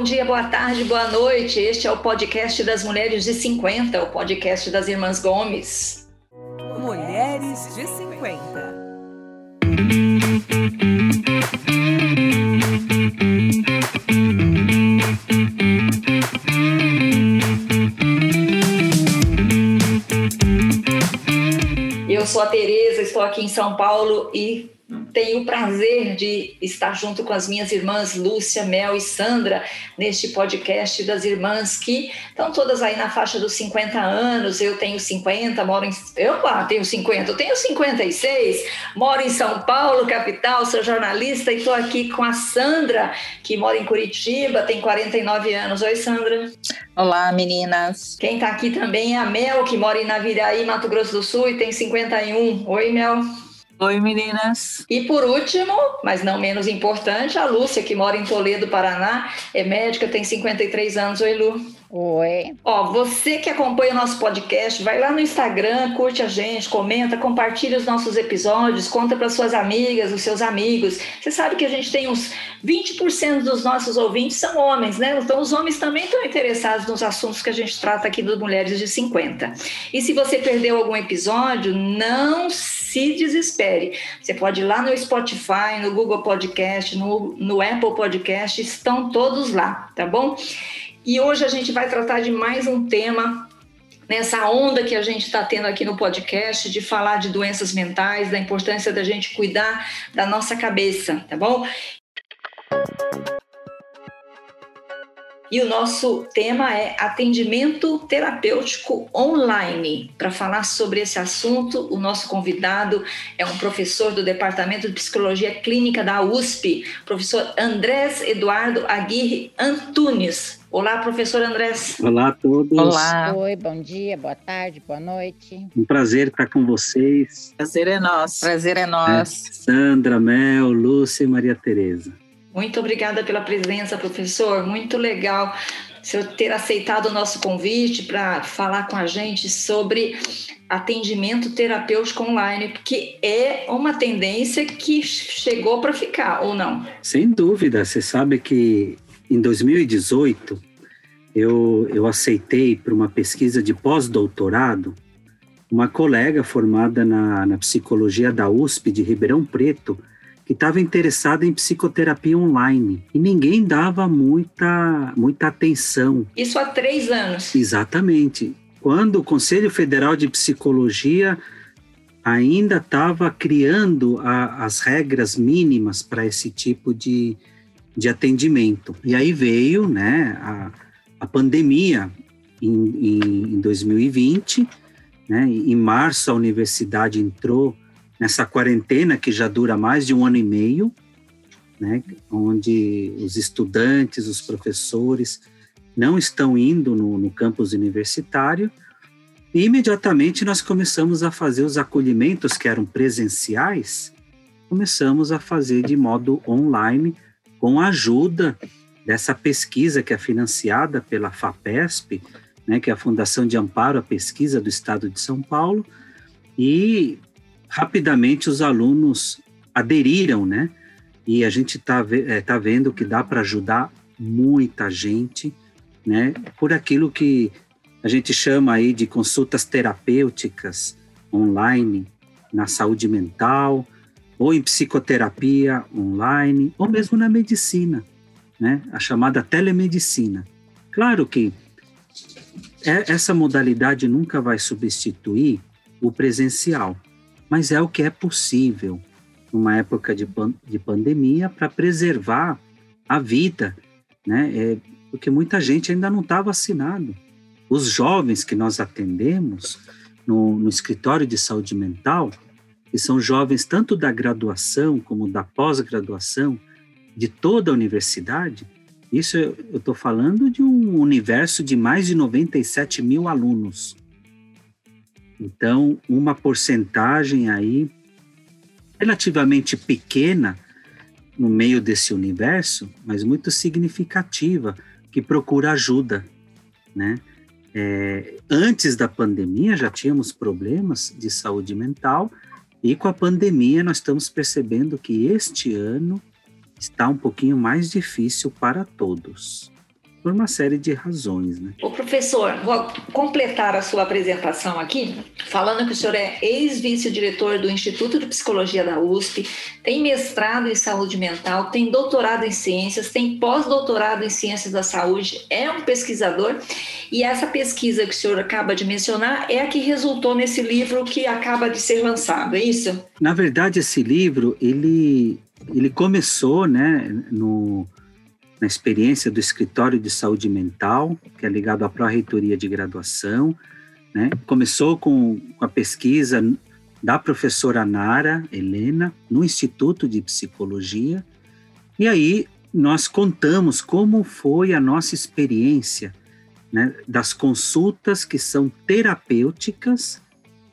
bom dia, boa tarde, boa noite. Este é o podcast das Mulheres de 50, o podcast das Irmãs Gomes. Mulheres de 50. Eu sou a Tereza, estou aqui em São Paulo e tenho o prazer de estar junto com as minhas irmãs Lúcia, Mel e Sandra neste podcast das irmãs que estão todas aí na faixa dos 50 anos. Eu tenho 50, moro em. Eu ah, tenho 50, eu tenho 56, moro em São Paulo, capital, sou jornalista e estou aqui com a Sandra, que mora em Curitiba, tem 49 anos. Oi, Sandra. Olá, meninas. Quem está aqui também é a Mel, que mora em Naviraí, Mato Grosso do Sul e tem 51. Oi, Mel. Oi, meninas. E por último, mas não menos importante, a Lúcia, que mora em Toledo, Paraná, é médica, tem 53 anos. Oi, Lu. Oi. Ó, você que acompanha o nosso podcast, vai lá no Instagram, curte a gente, comenta, compartilha os nossos episódios, conta para suas amigas, os seus amigos. Você sabe que a gente tem uns 20% dos nossos ouvintes são homens, né? Então os homens também estão interessados nos assuntos que a gente trata aqui das mulheres de 50. E se você perdeu algum episódio, não se desespere. Você pode ir lá no Spotify, no Google Podcast, no, no Apple Podcast, estão todos lá, tá bom? E hoje a gente vai tratar de mais um tema nessa onda que a gente está tendo aqui no podcast de falar de doenças mentais, da importância da gente cuidar da nossa cabeça, tá bom? E o nosso tema é atendimento terapêutico online. Para falar sobre esse assunto, o nosso convidado é um professor do Departamento de Psicologia Clínica da USP, professor Andrés Eduardo Aguirre Antunes. Olá, professor Andrés. Olá a todos. Olá. Oi, bom dia, boa tarde, boa noite. Um prazer estar com vocês. Prazer é nosso. Prazer é nosso. É, Sandra, Mel, Lúcia e Maria Tereza. Muito obrigada pela presença, professor. Muito legal você ter aceitado o nosso convite para falar com a gente sobre atendimento terapêutico online, porque é uma tendência que chegou para ficar, ou não? Sem dúvida. Você sabe que em 2018 eu, eu aceitei para uma pesquisa de pós-doutorado uma colega formada na, na psicologia da USP de Ribeirão Preto que estava interessada em psicoterapia online e ninguém dava muita, muita atenção. Isso há três anos. Exatamente. Quando o Conselho Federal de Psicologia ainda estava criando a, as regras mínimas para esse tipo de, de atendimento. E aí veio né, a, a pandemia em, em, em 2020. Né, em março, a universidade entrou nessa quarentena que já dura mais de um ano e meio, né, onde os estudantes, os professores não estão indo no, no campus universitário, e imediatamente nós começamos a fazer os acolhimentos que eram presenciais, começamos a fazer de modo online, com a ajuda dessa pesquisa que é financiada pela FAPESP, né, que é a Fundação de Amparo à Pesquisa do Estado de São Paulo, e rapidamente os alunos aderiram, né? E a gente está é, tá vendo que dá para ajudar muita gente, né? Por aquilo que a gente chama aí de consultas terapêuticas online na saúde mental, ou em psicoterapia online, ou mesmo na medicina, né? A chamada telemedicina. Claro que é, essa modalidade nunca vai substituir o presencial, mas é o que é possível numa época de, de pandemia para preservar a vida, né? É, porque muita gente ainda não está vacinado. Os jovens que nós atendemos no, no escritório de saúde mental, que são jovens tanto da graduação como da pós-graduação, de toda a universidade, isso eu estou falando de um universo de mais de 97 mil alunos. Então, uma porcentagem aí relativamente pequena no meio desse universo, mas muito significativa, que procura ajuda, né? É, antes da pandemia já tínhamos problemas de saúde mental e com a pandemia nós estamos percebendo que este ano está um pouquinho mais difícil para todos. Por uma série de razões. Né? O professor, vou completar a sua apresentação aqui, falando que o senhor é ex-vice-diretor do Instituto de Psicologia da USP, tem mestrado em saúde mental, tem doutorado em ciências, tem pós-doutorado em ciências da saúde, é um pesquisador, e essa pesquisa que o senhor acaba de mencionar é a que resultou nesse livro que acaba de ser lançado, é isso? Na verdade, esse livro, ele, ele começou né, no na experiência do Escritório de Saúde Mental, que é ligado à Pró-Reitoria de Graduação. Né? Começou com, com a pesquisa da professora Nara Helena, no Instituto de Psicologia, e aí nós contamos como foi a nossa experiência né, das consultas que são terapêuticas,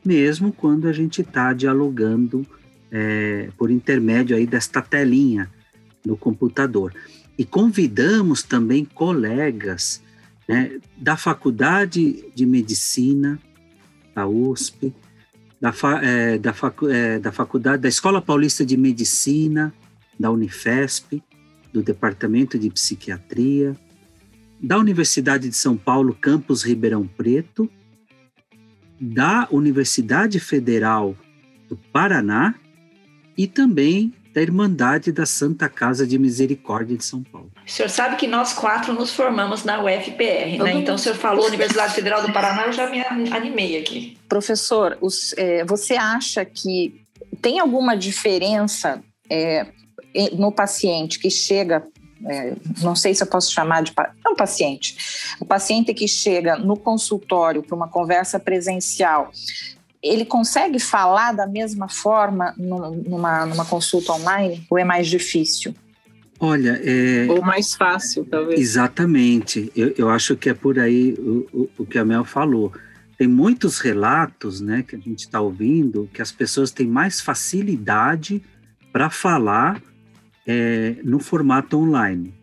mesmo quando a gente está dialogando é, por intermédio aí desta telinha no computador e convidamos também colegas né, da Faculdade de Medicina da USP, da, é, da, facu, é, da Faculdade da Escola Paulista de Medicina da Unifesp, do Departamento de Psiquiatria, da Universidade de São Paulo, campus Ribeirão Preto, da Universidade Federal do Paraná e também da Irmandade da Santa Casa de Misericórdia de São Paulo. O senhor sabe que nós quatro nos formamos na UFPR, né? Então, o senhor falou Universidade Federal do Paraná, eu já me animei aqui. Professor, os, é, você acha que tem alguma diferença é, no paciente que chega é, não sei se eu posso chamar de não paciente, o paciente que chega no consultório para uma conversa presencial ele consegue falar da mesma forma numa, numa consulta online ou é mais difícil? Olha, é... Ou mais fácil, talvez. Exatamente. Eu, eu acho que é por aí o, o, o, que a Mel falou. Tem muitos relatos né, que a gente está ouvindo que as pessoas têm mais facilidade para falar é, no formato online.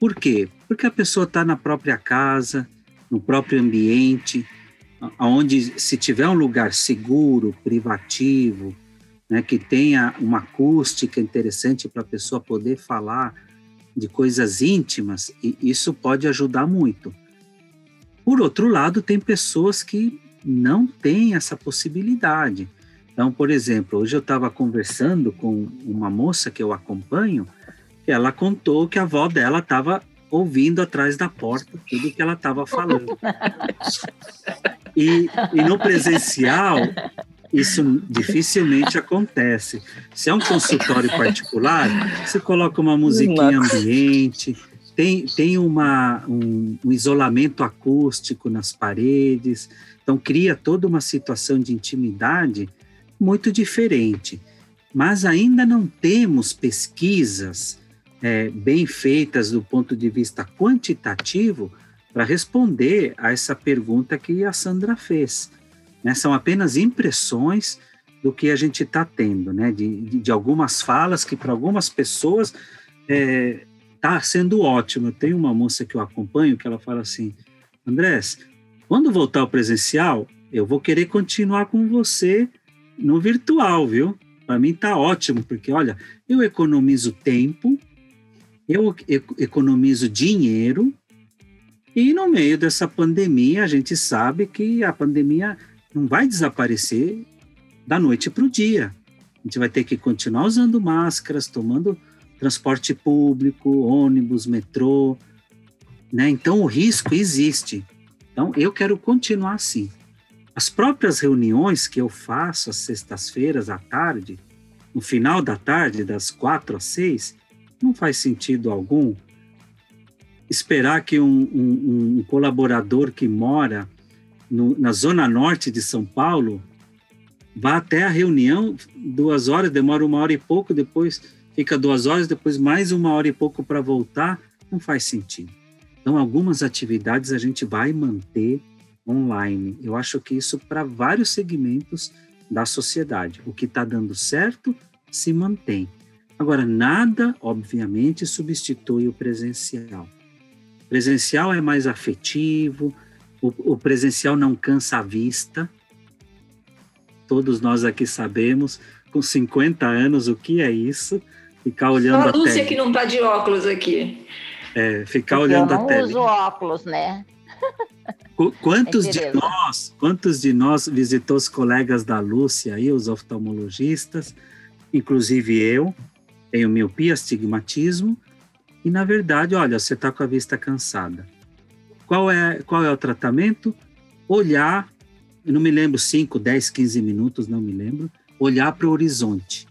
Por quê? Porque a pessoa está na própria casa, no próprio ambiente, onde se tiver um lugar seguro, privativo, né, que tenha uma acústica interessante para a pessoa poder falar de coisas íntimas, e isso pode ajudar muito. Por outro lado, tem pessoas que não têm essa possibilidade. Então, por exemplo, hoje eu estava conversando com uma moça que eu acompanho, ela contou que a avó dela estava ouvindo atrás da porta tudo que ela estava falando. E, e no presencial, isso dificilmente acontece. Se é um consultório particular, você coloca uma musiquinha ambiente, tem, tem uma, um, um, isolamento acústico nas paredes, então cria toda uma situação de intimidade muito diferente. Mas ainda não temos pesquisas é, bem feitas do ponto de vista quantitativo para responder a essa pergunta que a Sandra fez. Né? São apenas impressões do que a gente está tendo, né? De, de, de, algumas falas que para algumas pessoas está é, tá sendo ótimo. Eu tenho uma moça que eu acompanho que ela fala assim, Andrés, quando voltar ao presencial, eu vou querer continuar com você no virtual, viu? Para mim tá ótimo, porque olha, eu economizo tempo, eu economizo dinheiro e no meio dessa pandemia, a gente sabe que a pandemia não vai desaparecer da noite para o dia. A gente vai ter que continuar usando máscaras, tomando transporte público, ônibus, metrô, né? Então o risco existe. Então eu quero continuar assim. As próprias reuniões que eu faço às sextas-feiras à tarde, no final da tarde, das quatro às seis, não faz sentido algum esperar que um, um, um colaborador que mora no, na zona norte de São Paulo vá até a reunião, duas horas, demora uma hora e pouco, depois fica duas horas, depois mais uma hora e pouco para voltar, não faz sentido. Então, algumas atividades a gente vai manter online. Eu acho que isso para vários segmentos da sociedade. O que está dando certo se mantém. Agora, nada, obviamente, substitui o presencial. Presencial é mais afetivo, o, o presencial não cansa a vista. Todos nós aqui sabemos, com 50 anos, o que é isso? Ficar olhando Só a Lúcia que não está de óculos aqui. É, ficar Porque olhando a tela. Eu não uso óculos, né? Quantos de nós, quantos de nós visitou os colegas da Lúcia aí, os oftalmologistas, inclusive eu, tenho miopia, astigmatismo, e na verdade, olha, você está com a vista cansada. Qual é, qual é o tratamento? Olhar, não me lembro, 5, 10, 15 minutos, não me lembro, olhar para o horizonte,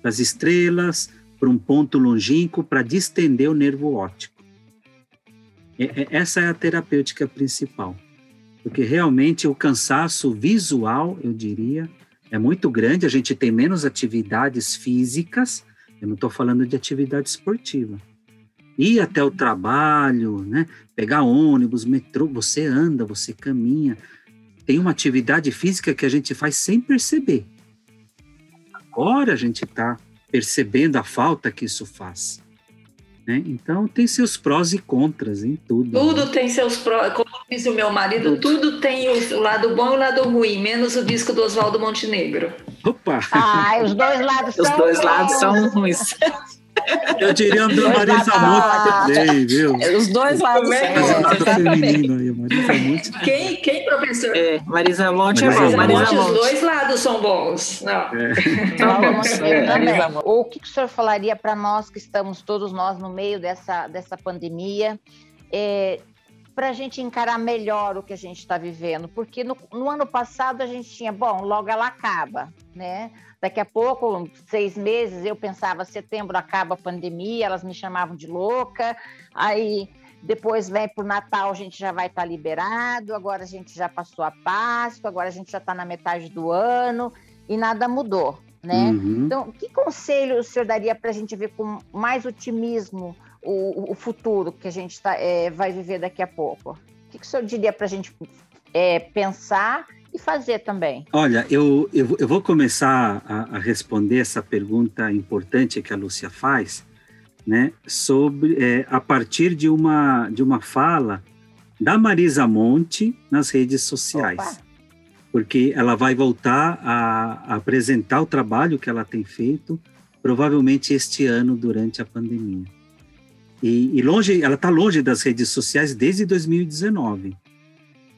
para as estrelas, para um ponto longínquo, para distender o nervo óptico. Essa é a terapêutica principal, porque realmente o cansaço visual, eu diria, é muito grande. A gente tem menos atividades físicas, eu não estou falando de atividade esportiva. Ir até o trabalho, né? pegar ônibus, metrô, você anda, você caminha. Tem uma atividade física que a gente faz sem perceber. Agora a gente está percebendo a falta que isso faz. Né? Então tem seus prós e contras em tudo. Tudo né? tem seus prós, como diz o meu marido, tudo, tudo tem o lado bom e o lado ruim, menos o disco do Oswaldo Montenegro. Opa! Ah, os dois lados os são dois bons. lados são ruins. Eu diria do Marisa Monte também, viu? Os dois lados é? Monte. Quem, quem, professor? É, Marisa Monte é Marisa bom. Marisa Monte, Monte. os dois lados são bons. Não. É. É, também. O que, que o senhor falaria para nós que estamos todos nós no meio dessa, dessa pandemia? É, para a gente encarar melhor o que a gente está vivendo, porque no, no, ano passado a gente tinha, bom, logo ela acaba, né? Daqui a pouco, seis meses, eu pensava, setembro acaba a pandemia, elas me chamavam de louca, aí depois vem para o Natal, a gente já vai estar tá liberado, agora a gente já passou a Páscoa, agora a gente já está na metade do ano e nada mudou, né? Uhum. Então, que conselho o senhor daria para a gente ver com mais otimismo o, o futuro que a gente tá, é, vai viver daqui a pouco? O que, que o senhor diria para a gente é, pensar e fazer também? Olha, eu, eu, eu vou começar a, a, responder essa pergunta importante que a Lúcia faz, né, sobre é, a partir de uma de uma fala da Marisa Monte nas redes sociais, Opa. porque ela vai voltar a, a apresentar o trabalho que ela tem feito, provavelmente este ano durante a pandemia. E, e longe, ela está longe das redes sociais desde 2019.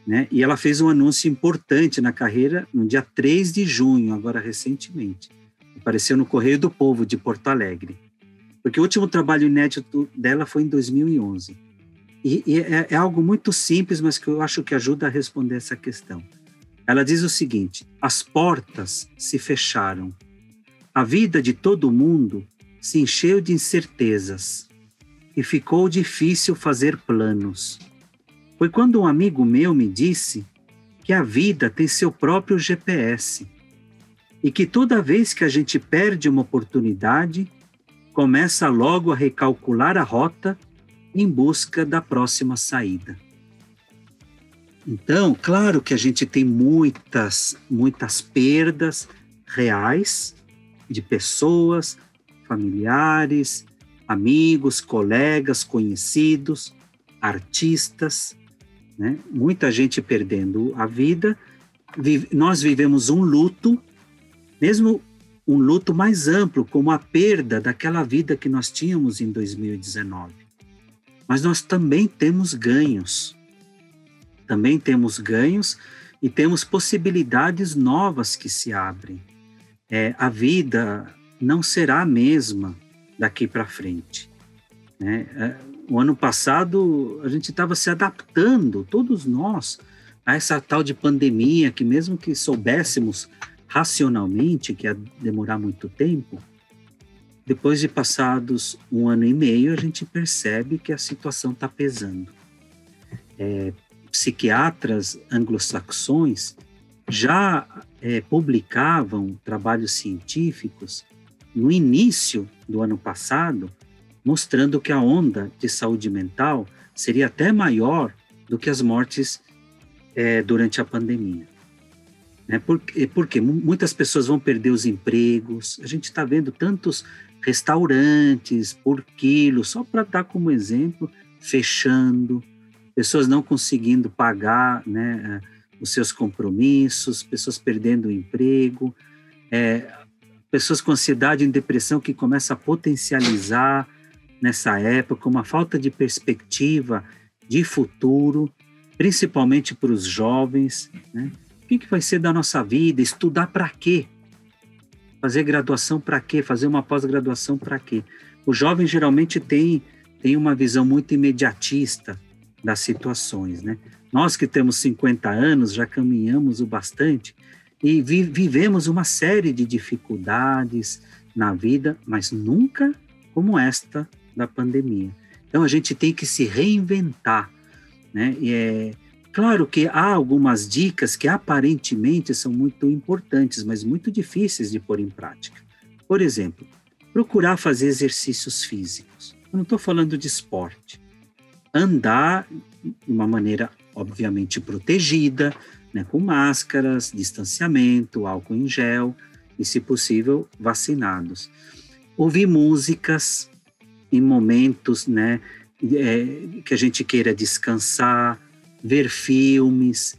Né? E ela fez um anúncio importante na carreira no dia 3 de junho, agora recentemente. Apareceu no Correio do Povo de Porto Alegre. Porque o último trabalho inédito dela foi em 2011. E, e é, é algo muito simples, mas que eu acho que ajuda a responder essa questão. Ela diz o seguinte: as portas se fecharam. A vida de todo mundo se encheu de incertezas e ficou difícil fazer planos foi quando um amigo meu me disse que a vida tem seu próprio GPS e que toda vez que a gente perde uma oportunidade, começa logo a recalcular a rota em busca da próxima saída. Então, claro que a gente tem muitas, muitas perdas reais de pessoas, familiares, amigos, colegas, conhecidos, artistas, né? Muita gente perdendo a vida. Nós vivemos um luto, mesmo um luto mais amplo, como a perda daquela vida que nós tínhamos em 2019. Mas nós também temos ganhos. Também temos ganhos e temos possibilidades novas que se abrem. É, a vida não será a mesma daqui para frente. Né? O ano passado a gente estava se adaptando, todos nós, a essa tal de pandemia, que mesmo que soubéssemos racionalmente que ia demorar muito tempo, depois de passados um ano e meio, a gente percebe que a situação está pesando. É, psiquiatras anglo-saxões já é, publicavam trabalhos científicos no início do ano passado mostrando que a onda de saúde mental seria até maior do que as mortes é, durante a pandemia. Né? Porque, porque muitas pessoas vão perder os empregos, a gente está vendo tantos restaurantes por quilo, só para dar como exemplo, fechando, pessoas não conseguindo pagar né, os seus compromissos, pessoas perdendo o emprego, é, pessoas com ansiedade e depressão que começa a potencializar nessa época, uma falta de perspectiva de futuro, principalmente para os jovens. Né? O que, que vai ser da nossa vida? Estudar para quê? Fazer graduação para quê? Fazer uma pós-graduação para quê? O jovem geralmente tem, tem uma visão muito imediatista das situações, né? Nós que temos 50 anos já caminhamos o bastante e vi, vivemos uma série de dificuldades na vida, mas nunca como esta da pandemia. Então a gente tem que se reinventar, né? E é claro que há algumas dicas que aparentemente são muito importantes, mas muito difíceis de pôr em prática. Por exemplo, procurar fazer exercícios físicos. Eu não estou falando de esporte. Andar de uma maneira obviamente protegida, né, com máscaras, distanciamento, álcool em gel e, se possível, vacinados. Ouvir músicas em momentos né, é, que a gente queira descansar, ver filmes,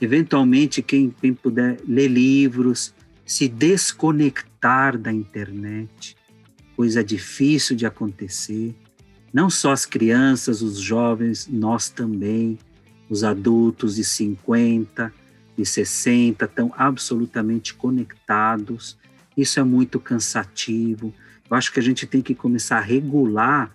eventualmente, quem, quem puder, ler livros, se desconectar da internet, coisa difícil de acontecer. Não só as crianças, os jovens, nós também, os adultos de 50, de 60, estão absolutamente conectados. Isso é muito cansativo. Eu acho que a gente tem que começar a regular,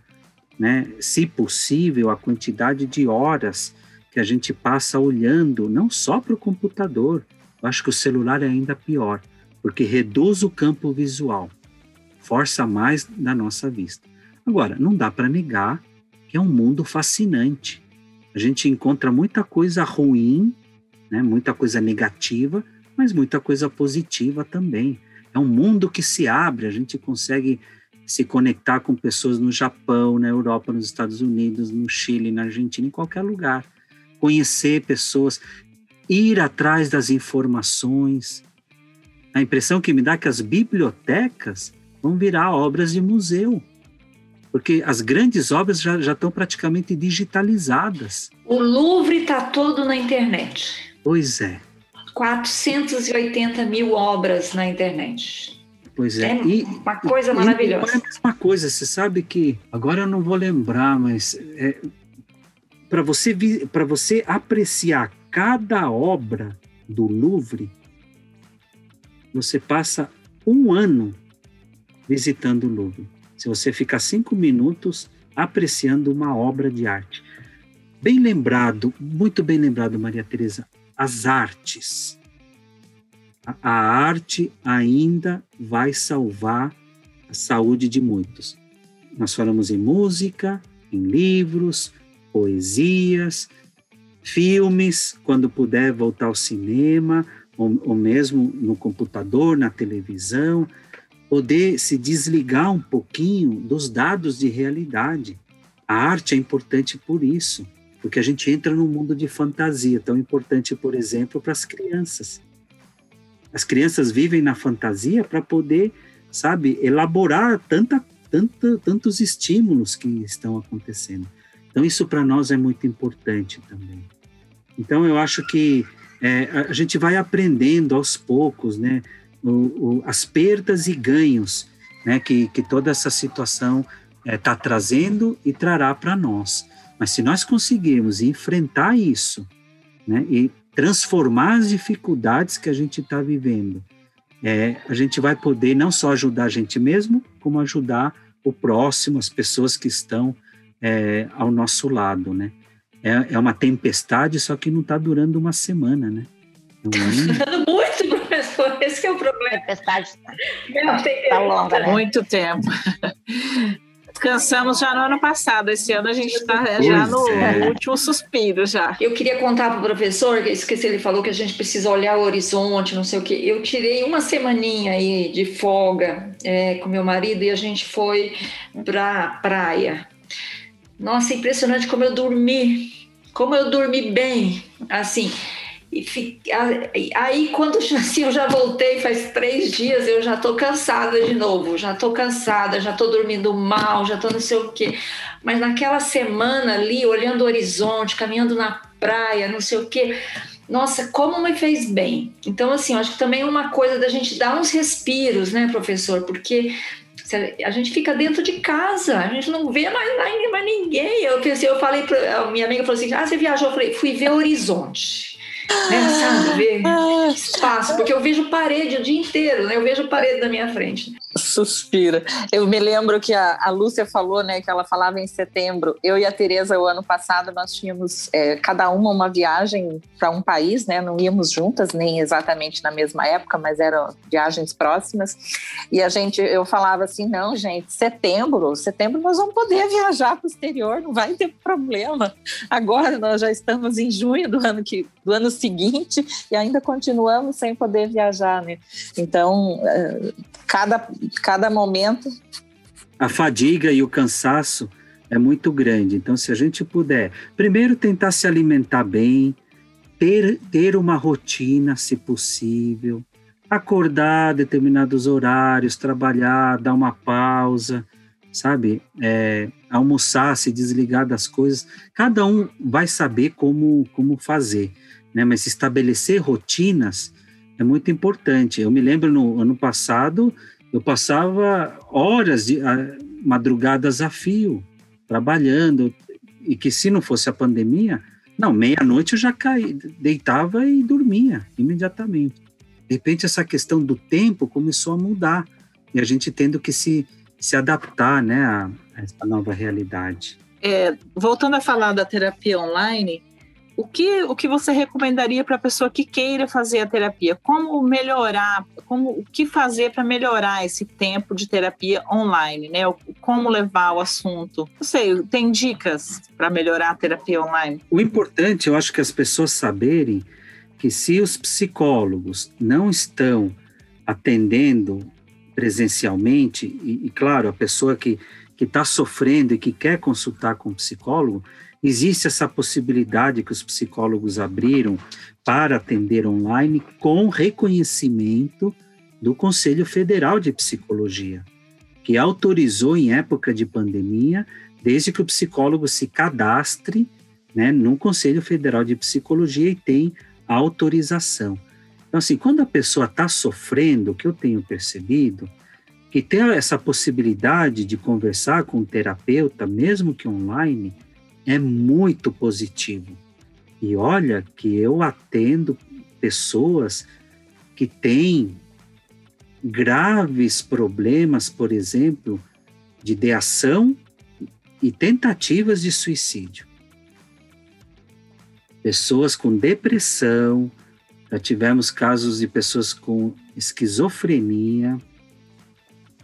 né, se possível, a quantidade de horas que a gente passa olhando, não só para o computador. Eu acho que o celular é ainda pior, porque reduz o campo visual, força mais na nossa vista. Agora, não dá para negar que é um mundo fascinante. A gente encontra muita coisa ruim, né, muita coisa negativa, mas muita coisa positiva também é um mundo que se abre, a gente consegue se conectar com pessoas no Japão, na Europa, nos Estados Unidos, no Chile, na Argentina, em qualquer lugar. Conhecer pessoas, ir atrás das informações. A impressão que me dá é que as bibliotecas vão virar obras de museu, porque as grandes obras já, já estão praticamente digitalizadas. O Louvre está todo na internet. Pois é. 480 mil obras na internet. Pois é. é e, uma coisa e, maravilhosa. é a mesma coisa, você sabe que, agora eu não vou lembrar, mas é, para você, para você apreciar cada obra do Louvre, você passa um ano visitando o Louvre. Se você ficar cinco minutos apreciando uma obra de arte. Bem lembrado, muito bem lembrado, Maria Tereza as artes. A arte ainda vai salvar a saúde de muitos. Nós falamos em música, em livros, poesias, filmes, quando puder voltar ao cinema, ou, ou mesmo no computador, na televisão, poder se desligar um pouquinho dos dados de realidade. A arte é importante por isso porque a gente entra num mundo de fantasia, tão importante, por exemplo, para as crianças. As crianças vivem na fantasia para poder, sabe, elaborar tanta, tanta, tantos estímulos que estão acontecendo. Então, isso para nós é muito importante também. Então, eu acho que é, a gente vai aprendendo aos poucos, né, o, o, as perdas e ganhos, né, que, que toda essa situação está é, trazendo e trará para nós. Mas se nós conseguirmos enfrentar isso, né, e transformar as dificuldades que a gente está vivendo, é, a gente vai poder não só ajudar a gente mesmo, como ajudar o próximo, as pessoas que estão é, ao nosso lado, né? É, é uma tempestade, só que não está durando uma semana, né? Está durando muito, professor, esse é o problema. Tempestade está longa, né? Muito tempo. Cansamos já no ano passado. Esse ano a gente está já no, é. último suspiro já. Eu queria contar para o professor, que esqueci, ele falou que a gente precisa olhar o horizonte, não sei o quê. Eu tirei uma semaninha aí de folga é, com meu marido e a gente foi para praia. Nossa, impressionante como eu dormi, como eu dormi bem, assim. E aí, quando assim, eu já voltei, faz três dias, eu já tô cansada de novo, já tô cansada, já tô dormindo mal, já tô não sei o quê. Mas naquela semana ali, olhando o horizonte, caminhando na praia, não sei o quê, nossa, como me fez bem. Então, assim, eu acho que também é uma coisa da gente dar uns respiros, né, professor? Porque A gente fica dentro de casa, a gente não vê mais, mais ninguém. Eu pensei, eu falei para minha amiga falou assim: "Ah, você viajou?" Eu falei: "Fui ver horizonte." Né, sabe, ver espaço, porque eu vejo parede o dia inteiro, né? Eu vejo parede na minha frente. Suspira. Eu me lembro que a, a Lúcia falou, né, que ela falava em setembro. Eu e a Tereza, o ano passado, nós tínhamos é, cada uma uma viagem para um país, né? Não íamos juntas, nem exatamente na mesma época, mas eram viagens próximas. E a gente, eu falava assim, não, gente, setembro, setembro nós vamos poder viajar para o exterior, não vai ter problema. Agora nós já estamos em junho do ano que do ano seguinte e ainda continuamos sem poder viajar, né? Então, é, cada, cada momento. A fadiga e o cansaço é muito grande. Então, se a gente puder, primeiro tentar se alimentar bem, ter, ter uma rotina, se possível, acordar determinados horários, trabalhar, dar uma pausa, sabe? É, almoçar, se desligar das coisas. Cada um vai saber como, como fazer, né? Mas estabelecer rotinas é muito importante. Eu me lembro no ano passado, eu passava horas de madrugadas a fio trabalhando e que se não fosse a pandemia, não, meia-noite eu já caí, deitava e dormia imediatamente. De repente essa questão do tempo começou a mudar e a gente tendo que se, se adaptar, né, a, a essa nova realidade. É, voltando a falar da terapia online, o que, o que você recomendaria para a pessoa que queira fazer a terapia? Como melhorar, como, o que fazer para melhorar esse tempo de terapia online, né? Como levar o assunto? Não sei, tem dicas para melhorar a terapia online? O importante, eu acho que as pessoas saberem que se os psicólogos não estão atendendo presencialmente, e, e claro, a pessoa que está sofrendo e que quer consultar com o psicólogo, Existe essa possibilidade que os psicólogos abriram para atender online com reconhecimento do Conselho Federal de Psicologia, que autorizou em época de pandemia, desde que o psicólogo se cadastre né, no Conselho Federal de Psicologia e tem autorização. Então, assim, quando a pessoa está sofrendo, o que eu tenho percebido, que ter essa possibilidade de conversar com o terapeuta, mesmo que online, é muito positivo. E olha que eu atendo pessoas que têm graves problemas, por exemplo, de ideação e tentativas de suicídio. Pessoas com depressão, já tivemos casos de pessoas com esquizofrenia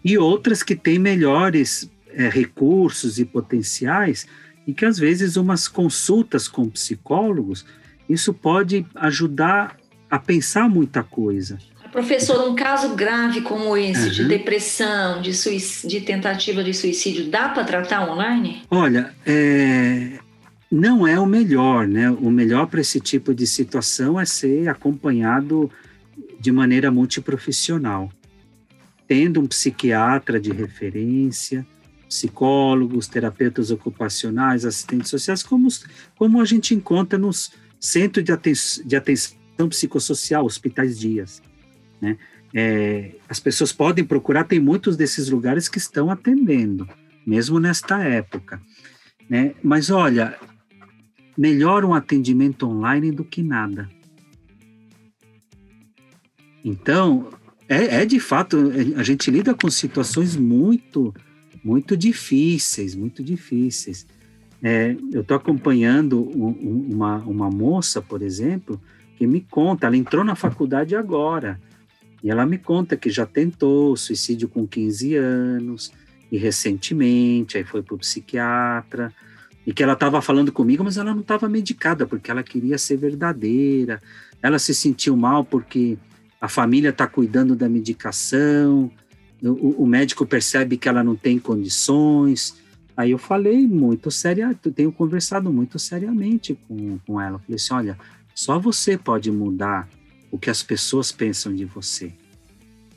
e outras que têm melhores é, recursos e potenciais, e que às vezes umas consultas com psicólogos, isso pode ajudar a pensar muita coisa. Professor, um caso grave como esse, uhum. de depressão, de, de, tentativa de suicídio, dá para tratar online? Olha, é, não é o melhor, né? O melhor para esse tipo de situação é ser acompanhado de maneira multiprofissional, tendo um psiquiatra de referência, psicólogos, terapeutas ocupacionais, assistentes sociais, como, como a gente encontra nos centros de, aten de atenção psicossocial, hospitais dias. Né? É, as pessoas podem procurar, tem muitos desses lugares que estão atendendo, mesmo nesta época. Né? Mas olha, melhor um atendimento online do que nada. Então, é, é de fato, a gente lida com situações muito muito difíceis, muito difíceis. É, eu estou acompanhando um, uma, uma moça, por exemplo, que me conta, ela entrou na faculdade agora, e ela me conta que já tentou suicídio com 15 anos, e recentemente, aí foi para o psiquiatra, e que ela estava falando comigo, mas ela não estava medicada, porque ela queria ser verdadeira, ela se sentiu mal porque a família está cuidando da medicação, o, o, médico percebe que ela não tem condições. Aí eu falei muito sério, tenho conversado muito seriamente com, com ela. falei assim: olha, só você pode mudar o que as pessoas pensam de você.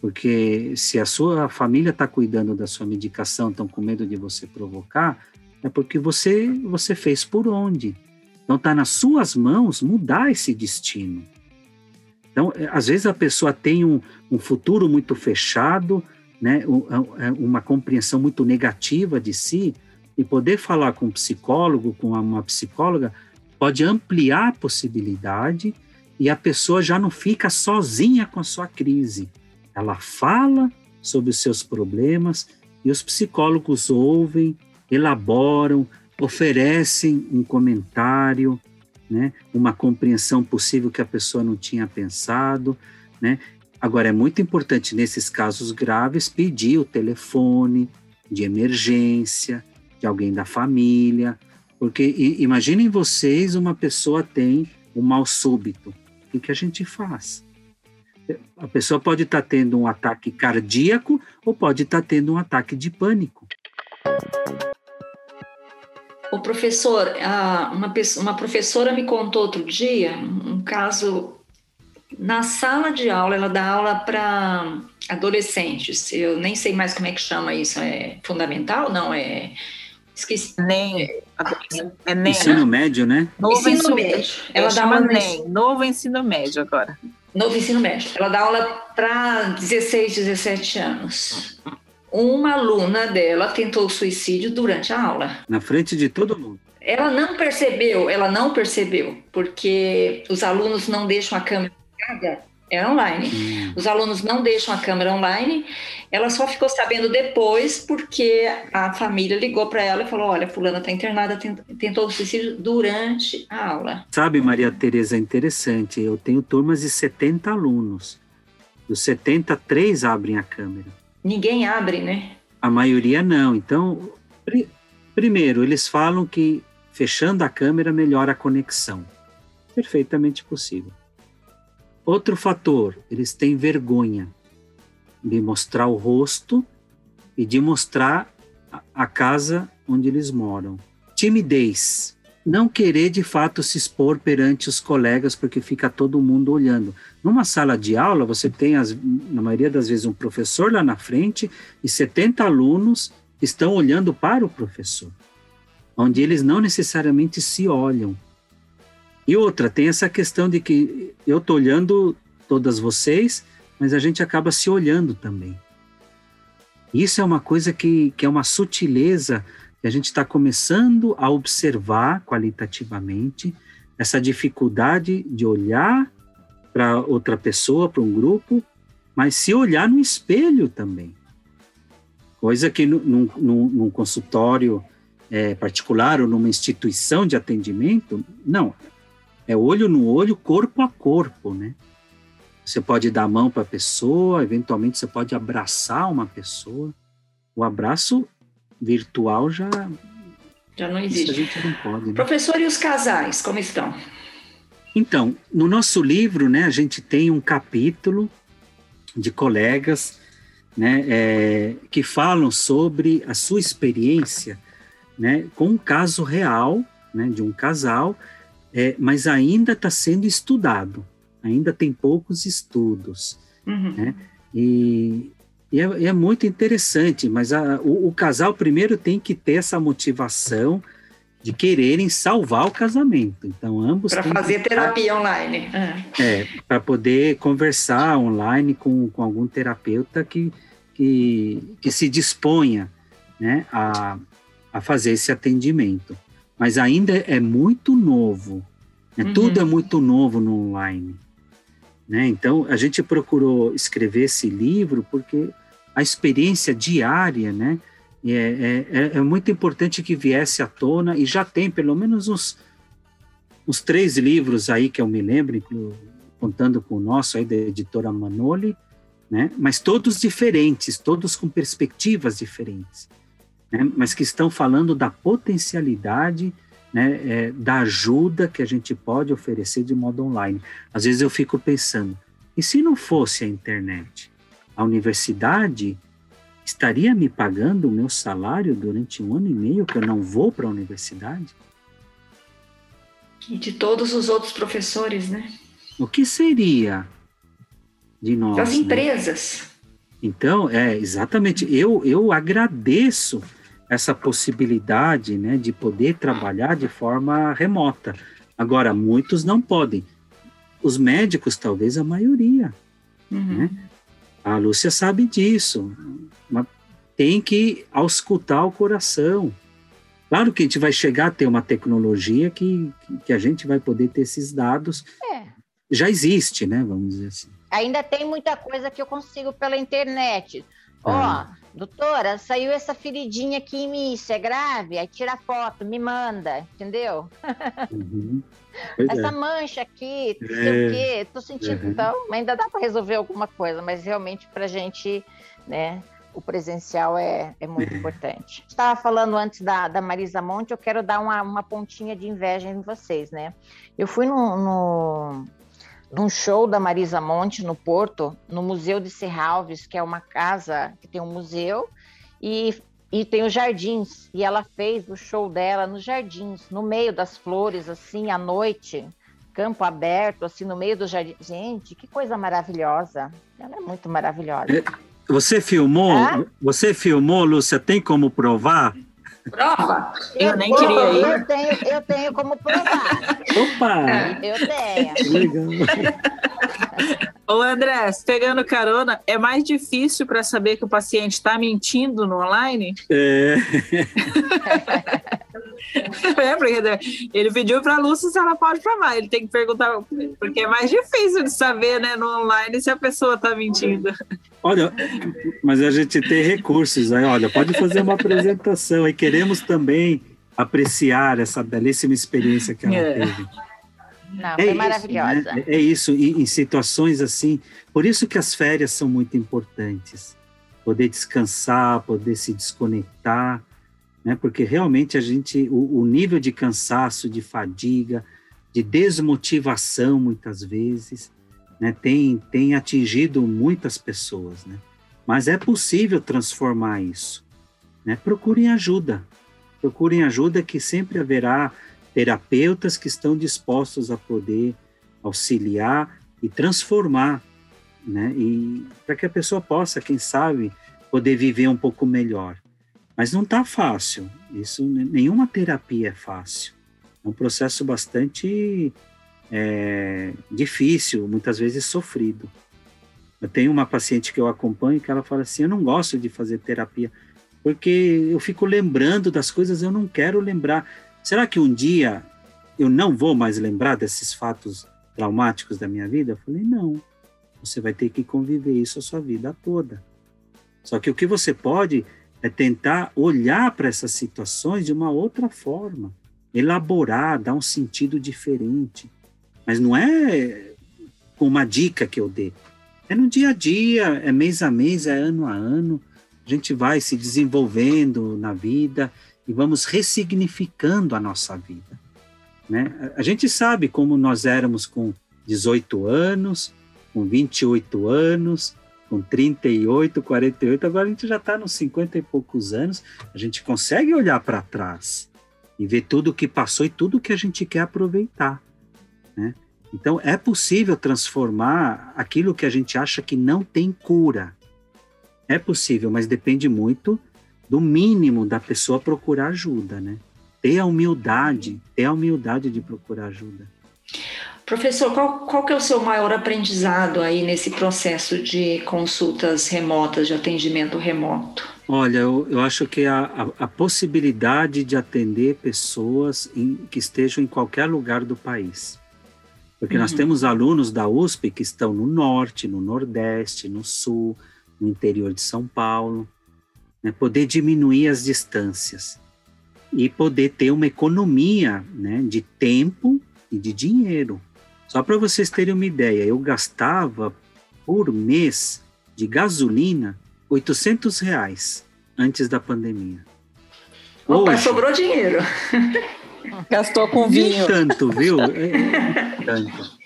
Porque se a sua família está cuidando da sua medicação, estão com medo de você provocar, é porque você, você fez por onde. Então está nas suas mãos mudar esse destino. Então, é, às vezes a pessoa tem um, um futuro muito fechado, né, uma compreensão muito negativa de si, e poder falar com um psicólogo, com uma psicóloga, pode ampliar a possibilidade e a pessoa já não fica sozinha com a sua crise. Ela fala sobre os seus problemas e os psicólogos ouvem, elaboram, oferecem um comentário, né, uma compreensão possível que a pessoa não tinha pensado, né? Agora é muito importante nesses casos graves pedir o telefone de emergência de alguém da família, porque imaginem vocês uma pessoa tem um mal súbito, o que a gente faz? A pessoa pode estar tá tendo um ataque cardíaco ou pode estar tá tendo um ataque de pânico. O professor, uma, uma professora me contou outro dia um caso na sala de aula, ela dá aula para adolescentes. Eu nem sei mais como é que chama isso. É fundamental? Não, é. Esqueci. Nem. É nem. Ensino médio, né? Novo ensino, ensino médio. Ela dá aula nem. Novo ensino médio agora. Novo ensino médio. Ela dá aula para 16, 17 anos. Uma aluna dela tentou suicídio durante a aula. Na frente de todo mundo. Ela não percebeu, ela não percebeu, porque os alunos não deixam a câmera ligada, é online. Hum. Os alunos não deixam a câmera online. Ela só ficou sabendo depois porque a família ligou para ela e falou: Olha, Fulana está internada, tentou suicídio durante a aula. Sabe, Maria Tereza, é interessante. Eu tenho turmas de 70 alunos. Dos 70, três abrem a câmera. Ninguém abre, né? A maioria não. Então, pr primeiro, eles falam que fechando a câmera melhora a conexão. Perfeitamente possível. Outro fator, eles têm vergonha de mostrar o rosto e de mostrar a casa onde eles moram. Timidez, não querer de fato se expor perante os colegas porque fica todo mundo olhando. Numa sala de aula, você tem, as, na maioria das vezes, um professor lá na frente e 70 alunos estão olhando para o professor, onde eles não necessariamente se olham. E outra, tem essa questão de que eu estou olhando todas vocês, mas a gente acaba se olhando também. Isso é uma coisa que, que é uma sutileza que a gente está começando a observar qualitativamente, essa dificuldade de olhar para outra pessoa, para um grupo, mas se olhar no espelho também. Coisa que num, num, num consultório é, particular ou numa instituição de atendimento, não, é olho no olho, corpo a corpo, né? Você pode dar a mão para a pessoa, eventualmente você pode abraçar uma pessoa. O abraço virtual já já não existe. a gente não pode. Né? Professor, e os casais, como estão? Então, no nosso livro, né, a gente tem um capítulo de colegas, né, é, que falam sobre a sua experiência, né, com um caso real, né, de um casal é, mas ainda está sendo estudado, ainda tem poucos estudos. Uhum. Né? E, e é, é, muito interessante, mas a, o, o, casal primeiro tem que ter essa motivação de quererem salvar o casamento. Então, ambos. Para fazer terapia online. É, é para poder conversar online com, com algum terapeuta que, que, que se disponha né, a, a fazer esse atendimento mas ainda é muito novo. Né? Uhum. Tudo é muito novo no online. Né? Então, a gente procurou escrever esse livro porque a experiência diária, né? É, é, é, é, muito importante que viesse à tona e já tem pelo menos uns, uns três livros aí que eu me lembro, contando com o nosso aí da editora Manoli, né? Mas todos diferentes, todos com perspectivas diferentes né, mas que estão falando da potencialidade né, é, da ajuda que a gente pode oferecer de modo online. Às vezes eu fico pensando, e se não fosse a internet? A universidade estaria me pagando o meu salário durante um ano e meio que eu não vou para a universidade? E de todos os outros professores, né? O que seria de nós? Das né? empresas. Então, é, exatamente. Eu, eu agradeço essa possibilidade né, de poder trabalhar de forma remota. Agora, muitos não podem. Os médicos, talvez a maioria. Uhum. Né? A Lúcia sabe disso. Mas tem que auscultar o coração. Claro que a gente vai chegar a ter uma tecnologia que, que a gente vai poder ter esses dados. É. Já existe, né? Vamos dizer assim. Ainda tem muita coisa que eu consigo pela internet. Ó, é. doutora, saiu essa feridinha aqui em mim, isso é grave? Aí tira foto, me manda, entendeu? Uhum. Essa é. mancha aqui, não sei o é. quê, tô sentindo. Uhum. Então, ainda dá para resolver alguma coisa, mas realmente para a gente, né, o presencial é, é muito é. importante. Estava falando antes da, da Marisa Monte, eu quero dar uma, uma pontinha de inveja em vocês, né? Eu fui no, no, num show da Marisa Monte no Porto, no Museu de Serralves, que é uma casa que tem um museu, e, e tem os jardins. E ela fez o show dela nos jardins, no meio das flores, assim, à noite, campo aberto, assim, no meio do jardim. Gente, que coisa maravilhosa. Ela é muito maravilhosa. É você filmou? Você filmou, Lúcia? Tem como provar? Prova! Eu, eu nem queria ir. Eu tenho, eu tenho como provar. Opa! Eu tenho. Legal. Ô André, pegando carona, é mais difícil para saber que o paciente está mentindo no online? É. é, porque ele pediu para a Lúcia se ela pode provar. Ele tem que perguntar, porque é mais difícil de saber né, no online se a pessoa está mentindo. Olha, mas a gente tem recursos aí, olha, pode fazer uma apresentação e queremos também apreciar essa belíssima experiência que ela é. teve. Não, é foi isso, maravilhosa. Né? É isso, em, em situações assim. Por isso que as férias são muito importantes. Poder descansar, poder se desconectar, né? Porque realmente a gente, o, o nível de cansaço, de fadiga, de desmotivação, muitas vezes, né? Tem, tem atingido muitas pessoas, né? Mas é possível transformar isso. Né? Procurem ajuda. Procurem ajuda que sempre haverá terapeutas que estão dispostos a poder auxiliar e transformar, né? E para que a pessoa possa, quem sabe, poder viver um pouco melhor. Mas não está fácil. Isso, nenhuma terapia é fácil. É um processo bastante é, difícil, muitas vezes sofrido. Eu tenho uma paciente que eu acompanho que ela fala assim: eu não gosto de fazer terapia porque eu fico lembrando das coisas eu não quero lembrar. Será que um dia eu não vou mais lembrar desses fatos traumáticos da minha vida? Eu falei, não. Você vai ter que conviver isso a sua vida toda. Só que o que você pode é tentar olhar para essas situações de uma outra forma, elaborar, dar um sentido diferente. Mas não é com uma dica que eu dê. É no dia a dia, é mês a mês, é ano a ano. A gente vai se desenvolvendo na vida e vamos ressignificando a nossa vida. Né? A gente sabe como nós éramos com 18 anos, com 28 anos, com 38, 48, agora a gente já está nos 50 e poucos anos, a gente consegue olhar para trás e ver tudo o que passou e tudo o que a gente quer aproveitar. Né? Então, é possível transformar aquilo que a gente acha que não tem cura. É possível, mas depende muito do mínimo da pessoa procurar ajuda, né? Ter a humildade, ter a humildade de procurar ajuda. Professor, qual, qual que é o seu maior aprendizado aí nesse processo de consultas remotas, de atendimento remoto? Olha, eu, eu acho que a, a, a, possibilidade de atender pessoas em, que estejam em qualquer lugar do país. Porque uhum. nós temos alunos da USP que estão no norte, no nordeste, no sul, no interior de São Paulo né, poder diminuir as distâncias e poder ter uma economia né, de tempo e de dinheiro. Só para vocês terem uma ideia, eu gastava por mês de gasolina 800 reais antes da pandemia. Opa, Hoje, sobrou dinheiro. Gastou com vinho. Tanto, viu? É, tanto.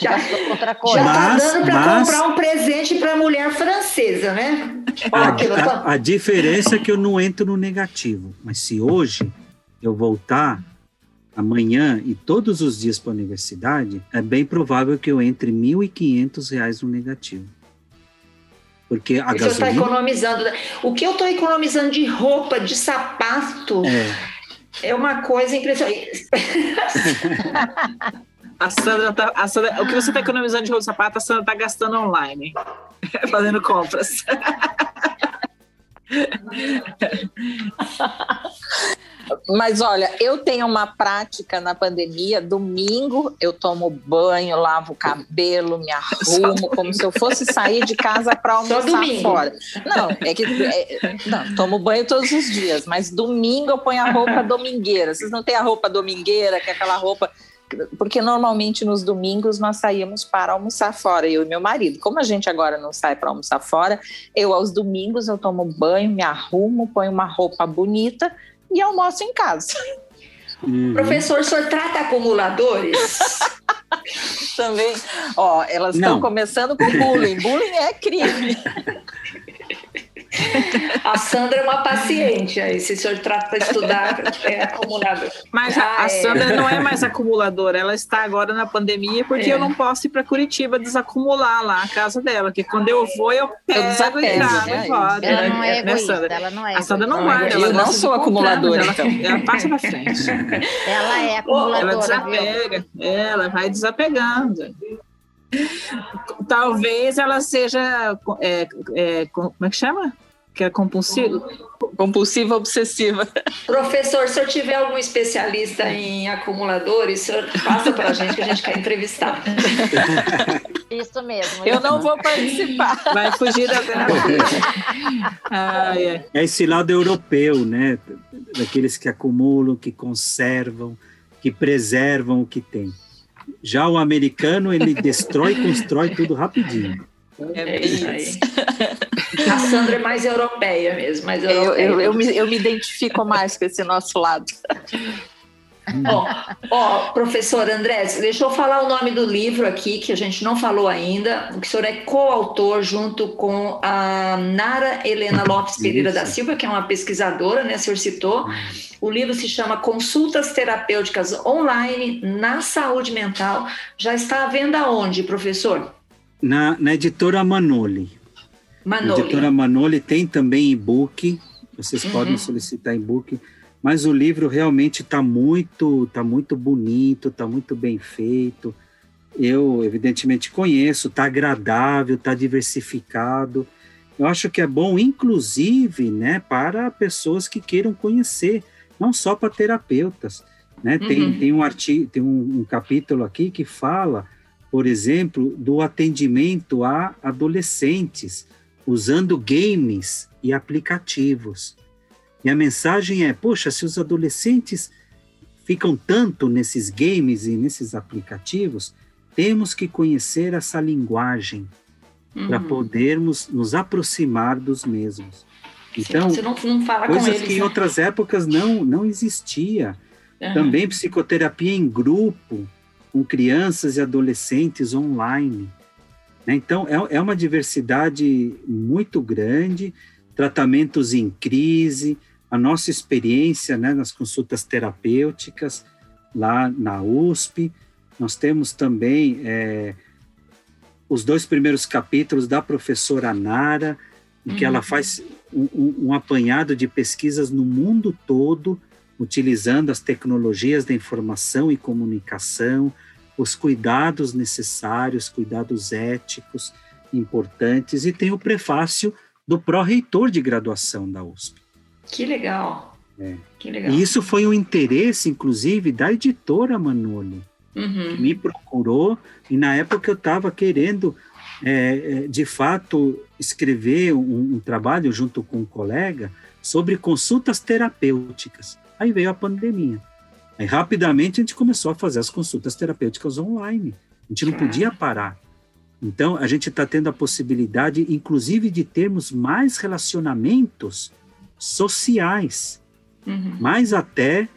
Já, outra coisa. já tá dando para comprar um presente para a mulher francesa, né? A, a, a, diferença é que eu não entro no negativo. Mas se hoje eu voltar amanhã e todos os dias para a universidade, é bem provável que eu entre R$ 1.500 no negativo. Porque a gasolina... Você está economizando. Né? O que eu estou economizando de roupa, de sapato, é, é uma coisa impressionante. A Sandra tá, a Sandra, o que você está economizando de roupa sapato, a Sandra está gastando online, fazendo compras. Mas olha, eu tenho uma prática na pandemia. Domingo eu tomo banho, lavo o cabelo, me arrumo como se eu fosse sair de casa para almoçar fora. Não, é que é, não, tomo banho todos os dias, mas domingo eu ponho a roupa domingueira. Vocês não têm a roupa domingueira, que é aquela roupa porque normalmente nos domingos nós saíamos para almoçar fora, eu e meu marido. Como a gente agora não sai para almoçar fora, eu aos domingos eu tomo banho, me arrumo, ponho uma roupa bonita e almoço em casa. Uhum. Professor, o senhor trata acumuladores? Também. Ó, elas estão começando com bullying. bullying é crime. A Sandra é uma paciente, aí se o senhor trata para estudar, é acumulador. Mas a, ah, a é. Sandra não é mais acumuladora, ela está agora na pandemia porque é. eu não posso ir para Curitiba desacumular lá a casa dela, que quando eu vou eu pego eu desapego, e trago né? Ela não é né, egoísta, Sandra? ela não é A Sandra não guarda. Eu não sou acumuladora, então. Ela, ela passa para frente. Ela é acumuladora. Ela desapega, ela vai desapegando. Talvez ela seja. É, é, como é que chama? Que é compulsiva? Compulsiva obsessiva. Professor, se eu tiver algum especialista em acumuladores, senhor passa para a gente que a gente quer entrevistar. Isso mesmo. Eu não vou participar. Vai fugir da ah, é. é esse lado europeu, né? Daqueles que acumulam, que conservam, que preservam o que tem. Já o americano, ele destrói e constrói tudo rapidinho. É, é isso aí. A Sandra é mais europeia mesmo, mais europeia. Eu, eu, eu, me, eu me identifico mais com esse nosso lado. Ó, ó, professor André, deixa eu falar o nome do livro aqui, que a gente não falou ainda. O senhor é coautor junto com a Nara Helena Lopes Pereira da Silva, que é uma pesquisadora, né? O senhor citou. O livro se chama Consultas Terapêuticas Online na Saúde Mental. Já está à venda onde, professor? Na, na editora Manoli. Manoli. A editora Manoli tem também e-book. Vocês uhum. podem solicitar e-book mas o livro realmente está muito, tá muito bonito, está muito bem feito. Eu, evidentemente, conheço, está agradável, está diversificado. Eu acho que é bom, inclusive, né, para pessoas que queiram conhecer, não só para terapeutas. Né? Tem, uhum. tem, um, artigo, tem um, um capítulo aqui que fala, por exemplo, do atendimento a adolescentes usando games e aplicativos. E a mensagem é: poxa, se os adolescentes ficam tanto nesses games e nesses aplicativos, temos que conhecer essa linguagem uhum. para podermos nos aproximar dos mesmos. Então, Você não, não fala coisas eles, que em né? outras épocas não, não existia. Uhum. Também psicoterapia em grupo, com crianças e adolescentes online. Né? Então, é, é uma diversidade muito grande, tratamentos em crise, a nossa experiência né, nas consultas terapêuticas lá na USP. Nós temos também é, os dois primeiros capítulos da professora Nara, em que uhum. ela faz um, um, um, apanhado de pesquisas no mundo todo, utilizando as tecnologias da informação e comunicação, os cuidados necessários, cuidados éticos importantes, e tem o prefácio do pró-reitor de graduação da USP. Que legal. É. Que legal. E isso foi um interesse, inclusive, da editora Manoli, uhum. que me procurou, e na época eu estava querendo, é, é, de fato, escrever um, um, trabalho junto com um colega sobre consultas terapêuticas. Aí veio a pandemia. Aí rapidamente a gente começou a fazer as consultas terapêuticas online. A gente não podia parar. Então, a gente está tendo a possibilidade, inclusive, de termos mais relacionamentos sociais, uhum. mais até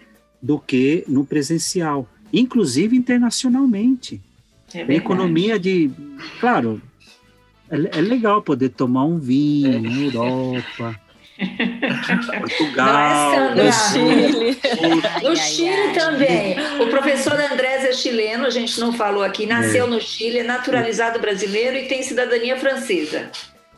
do que no presencial, inclusive internacionalmente. É a economia de. Claro, é, é, legal poder tomar um vinho é. na Europa. Portugal, é, no Chile. No Chile também. O professor Andrés é chileno, a gente não falou aqui, nasceu é. no Chile, é naturalizado brasileiro e tem cidadania francesa.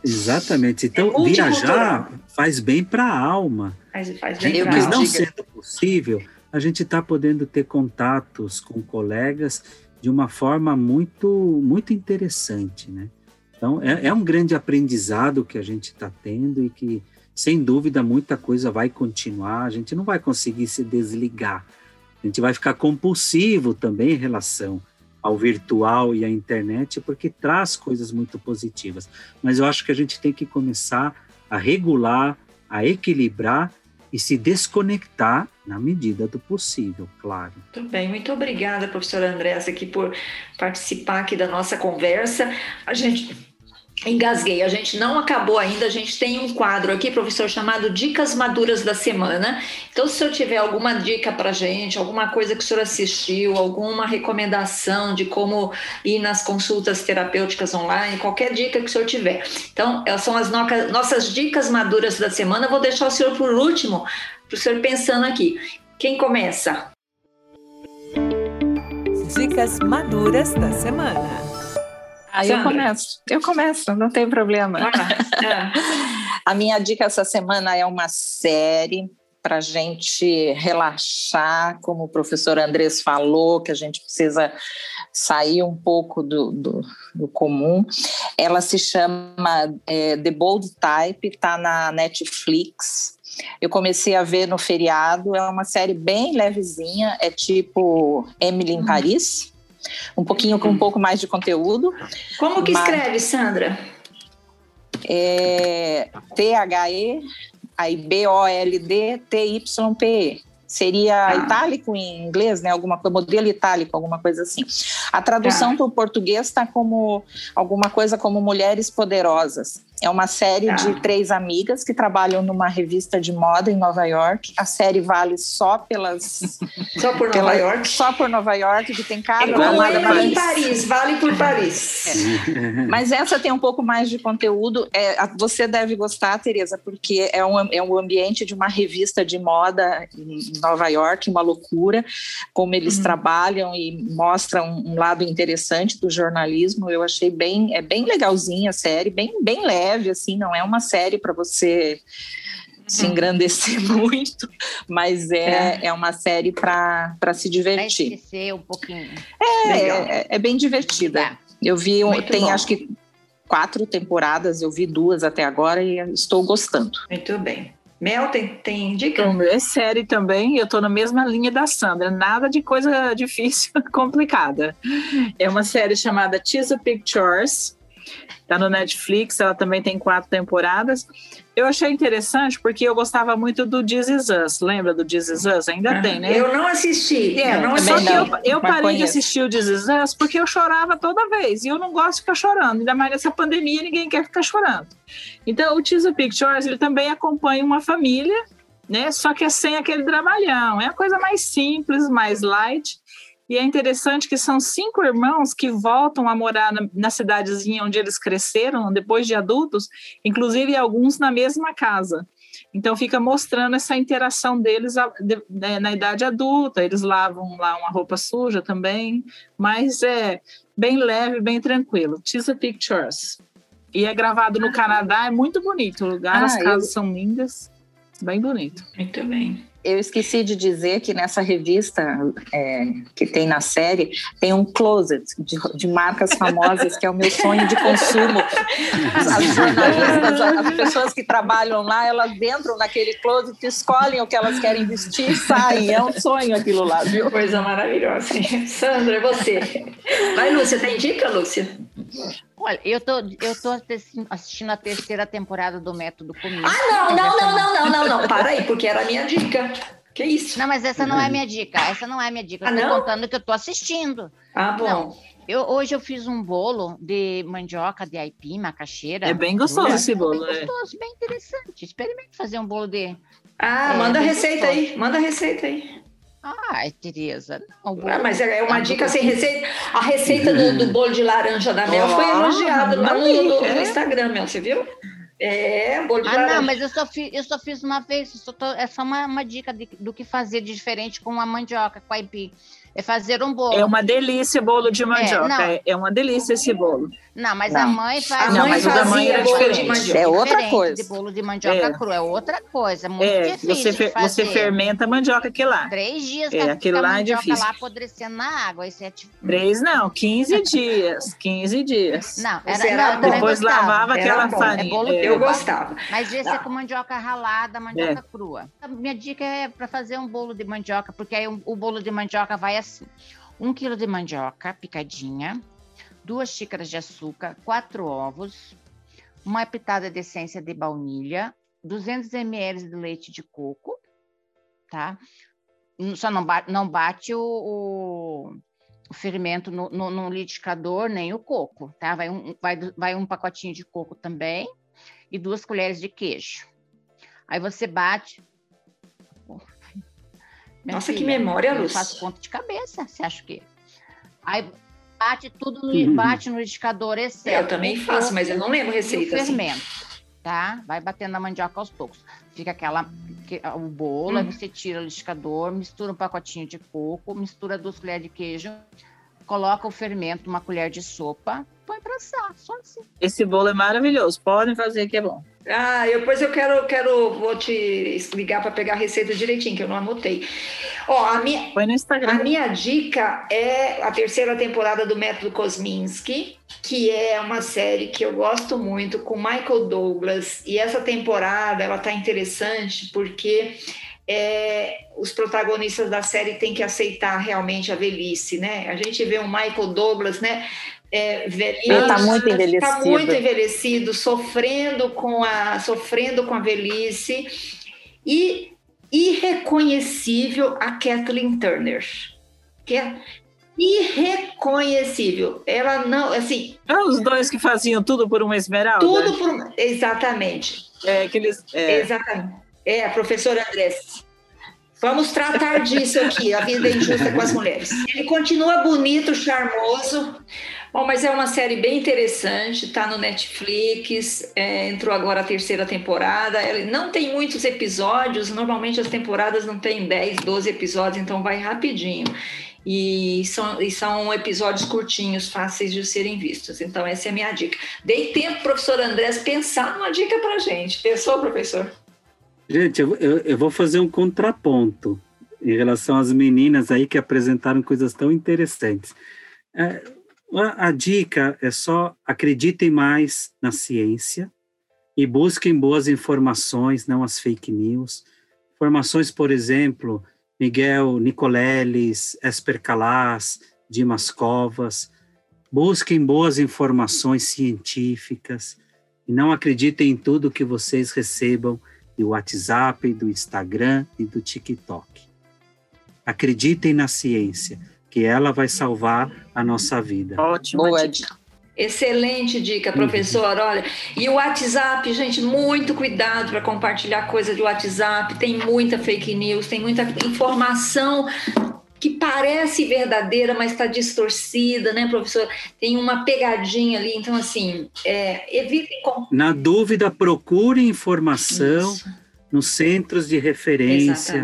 Exatamente. Então, é viajar faz bem para a alma. Faz, faz bem Mas não sendo possível, a gente está podendo ter contatos com colegas de uma forma muito, muito interessante, né? Então, é, é um grande aprendizado que a gente está tendo e que, sem dúvida, muita coisa vai continuar. A gente não vai conseguir se desligar. A gente vai ficar compulsivo também em relação ao virtual e à internet, porque traz coisas muito positivas. Mas eu acho que a gente tem que começar a regular, a equilibrar e se desconectar na medida do possível, claro. Muito bem, muito obrigada, professora Andressa, aqui por participar aqui da nossa conversa. A gente Engasguei, a gente não acabou ainda, a gente tem um quadro aqui, professor, chamado Dicas Maduras da Semana. Então, se senhor tiver alguma dica para gente, alguma coisa que o senhor assistiu, alguma recomendação de como ir nas consultas terapêuticas online, qualquer dica que o senhor tiver. Então, são as nossas dicas maduras da semana. Eu vou deixar o senhor por último, para o senhor pensando aqui. Quem começa? Dicas maduras da semana. Aí eu começo, eu começo, não tem problema. Ah, A minha dica essa semana é uma série para a gente relaxar, como o professor Andrés falou, que a gente precisa sair um pouco do, do, do comum. Ela se chama é, The Bold Type, está na Netflix. Eu comecei a ver no feriado, é uma série bem levezinha, é tipo Emily em Paris um pouquinho com um pouco mais de conteúdo. Como que mas, escreve, Sandra? É, T-H-E, aí B-O-L-D-T-Y-P-E. Seria ah. itálico em inglês, né? Alguma coisa, modelo itálico, alguma coisa assim. A tradução ah. para o português está como alguma coisa como Mulheres Poderosas. É uma série ah. de três amigas que trabalham numa revista de moda em Nova York. A série vale só pelas. Só por pela, Nova York? Só por Nova York, que tem cada. É como ela em Paris, vale por Paris. É. Mas essa tem um pouco mais de conteúdo. É, você deve gostar, Tereza, porque é um, é um ambiente de uma revista de moda em Nova York, uma loucura, como eles uhum. trabalham e mostram um lado interessante do jornalismo. Eu achei bem, é bem legalzinha a série, bem, bem leve leve, assim, não é uma série para você se uhum. engrandecer muito, mas é, é. é uma série para se divertir. Vai esquecer um pouquinho. É, é, é, bem divertida. Eu vi, tem bom. acho que quatro temporadas, eu vi duas até agora e estou gostando. Muito bem. Mel, tem, tem dica? Então, é série também, eu estou na mesma linha da Sandra, nada de coisa difícil, complicada. É uma série chamada Teaser Pictures, Tá no Netflix, ela também tem quatro temporadas. Eu achei interessante porque eu gostava muito do This Is Us. Lembra do This Is Us? Ainda tem, né? Eu não assisti. É, eu não só que eu, eu parei conheço. de assistir o This Is Us porque eu chorava toda vez. E eu não gosto de ficar chorando. Ainda mais nessa pandemia, ninguém quer ficar chorando. Então, o Teaser Pictures, ele também acompanha uma família, né? Só que é sem aquele trabalhão. É a coisa mais simples, mais light. E é interessante que são cinco irmãos que voltam a morar na, na, cidadezinha onde eles cresceram, depois de adultos, inclusive alguns na mesma casa. Então fica mostrando essa interação deles né, na idade adulta. Eles lavam lá uma roupa suja também, mas é bem leve, bem tranquilo. Teaser Pictures. E é gravado no Canadá, é muito bonito o lugar, ah, as casas eu... são lindas, bem bonito. Muito bem eu esqueci de dizer que nessa revista é, que tem na série tem um closet de, de, marcas famosas que é o meu sonho de consumo. As jornalistas, as pessoas que trabalham lá, elas entram naquele closet, escolhem o que elas querem vestir e saem. É um sonho aquilo lá, viu? Coisa maravilhosa. Sandra, você. Vai, Lúcia, tem dica, Lúcia? Olha, eu tô, eu tô assistindo a terceira temporada do Método Comigo. Ah, não, não, não, não, não, não, não, para aí, porque era a minha dica. Que isso? Não, mas essa não é a minha dica. Essa não é a minha dica. Eu ah, tô não? contando que eu tô assistindo. Ah, bom. Não. Eu, hoje eu fiz um bolo de mandioca de aipim, macaxeira. É bem gostoso é, esse bolo. É bem gostoso, bem interessante. Experimente fazer um bolo de. Ah, é, manda a receita gostoso. aí. Manda a receita aí. Ai, Tereza. Não, ah, mas é uma dica sem receita. A receita do, do, bolo de laranja da Mel foi elogiada lá no, no, Instagram, Mel, você viu? É, bolo de ah, laranja. não, mas eu só fiz, eu só fiz uma vez. Só tô, é só uma, uma dica de, do que fazer de diferente com a mandioca, com a aipim é fazer um bolo. É uma delícia bolo de mandioca. É, é uma delícia esse bolo. Não, mas não. a mãe faz. A mãe não, mas o da mãe é diferente. É outra coisa. De bolo de mandioca é. crua é outra coisa. Muito é, difícil. Você, fer, você fermenta a mandioca aqui lá. Três dias é, aquele lá é difícil. lá apodrecendo na água. Esse é tipo... Três não, 15 dias. 15 dias. Não, era, era não, Depois lavava aquela bom. farinha. É bolo eu gostava. Mas esse é com mandioca ralada, mandioca crua. A minha dica é para fazer um bolo de mandioca, porque aí o bolo de mandioca vai assim. 1 quilo de mandioca picadinha, duas xícaras de açúcar, quatro ovos, uma pitada de essência de baunilha, 200 ml de leite de coco, tá? Só não bate, não bate o, o, o fermento no, no, no, liquidificador, nem o coco, tá? Vai um, vai, vai um pacotinho de coco também e duas colheres de queijo. Aí você bate, minha Nossa, filha, que memória, Luz. Eu faço conta de cabeça, você acha que? Aí bate tudo, no, uhum. bate no liquidificador, exceto. Eu também faço, mas eu não lembro receita. O assim. fermento, assim. tá? Vai batendo na mandioca aos poucos. Fica aquela, o bolo, aí uhum. você tira o liquidificador, mistura um pacotinho de coco, mistura duas colheres de queijo, coloca o fermento, uma colher de sopa, põe para assar, só assim. Esse bolo é maravilhoso, podem fazer que é bom. Ah, depois eu quero, quero, vou te ligar para pegar a receita direitinho, que eu não anotei. Ó, a minha, Põe no Instagram. A minha dica é a terceira temporada do Método Kosminski, que é uma série que eu gosto muito, com Michael Douglas. E essa temporada, ela tá interessante porque é, os protagonistas da série têm que aceitar realmente a velhice, né? A gente vê o Michael Douglas, né? É, velhinho, está muito envelhecido. Muito envelhecido, sofrendo com a, sofrendo com a velhice e irreconhecível a Kathleen Turner, que é irreconhecível. Ela não, assim. É os dois que faziam tudo por uma esmeralda. Tudo por exatamente. É aqueles. É... Exatamente. É, a professora Andrés. Vamos tratar disso aqui, a vida injusta com as mulheres. Ele continua bonito, charmoso, Bom, mas é uma série bem interessante, está no Netflix, é, entrou agora a terceira temporada. Ela não tem muitos episódios, normalmente as temporadas não têm 10, 12 episódios, então vai rapidinho. E são, e são episódios curtinhos, fáceis de serem vistos. Então, essa é a minha dica. Dei tempo, professor Andrés, pensar numa dica para gente. Pensou, professor? Gente, eu, eu, eu vou fazer um contraponto em relação às meninas aí que apresentaram coisas tão interessantes. É, a, a dica é só acreditem mais na ciência e busquem boas informações, não as fake news. Informações, por exemplo, Miguel Nicoleles, Esper Calas, Dimas Covas. Busquem boas informações científicas e não acreditem em tudo que vocês recebam do WhatsApp, do Instagram e do TikTok. Acreditem na ciência que ela vai salvar a nossa vida. Ótimo. Boa dica. Excelente dica, uhum. professor. Olha, e o WhatsApp, gente, muito cuidado para compartilhar coisa de WhatsApp. Tem muita fake news, tem muita informação que parece verdadeira, mas está distorcida, né, professor? Tem uma pegadinha ali. Então, assim, é, evitem. Na dúvida, procure informação. Isso nos centros de referência,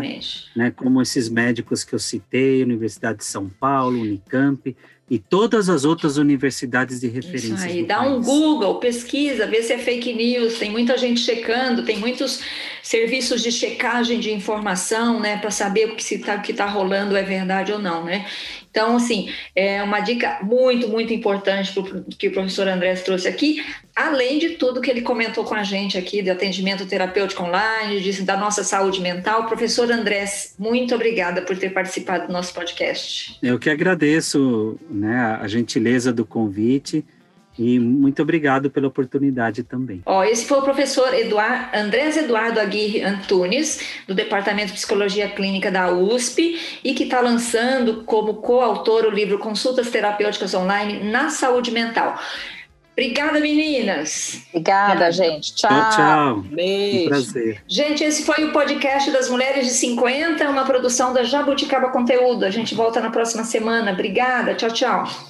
né, como esses médicos que eu citei, Universidade de São Paulo, Unicamp e todas as outras universidades de referência. Isso aí, dá país. um Google, pesquisa, vê se é fake news, tem muita gente checando, tem muitos serviços de checagem de informação, né, para saber o que está que tá rolando é verdade ou não, né? Então, assim, é uma dica muito, muito importante que o professor André trouxe aqui, além de tudo que ele comentou com a gente aqui, de atendimento terapêutico online, de, da nossa saúde mental. Professor Andrés, muito obrigada por ter participado do nosso podcast. Eu que agradeço né, a gentileza do convite. E muito obrigado pela oportunidade também. Ó, esse foi o professor Eduard, Andrés Eduardo Aguirre Antunes, do Departamento de Psicologia Clínica da USP, e que está lançando como coautor o livro Consultas Terapêuticas Online na Saúde Mental. Obrigada, meninas. Obrigada, gente. Tchau. Tchau, tchau. Beijo. Um prazer. Gente, esse foi o podcast das Mulheres de 50, uma produção da Jabuticaba Conteúdo. A gente volta na próxima semana. Obrigada. Tchau, tchau.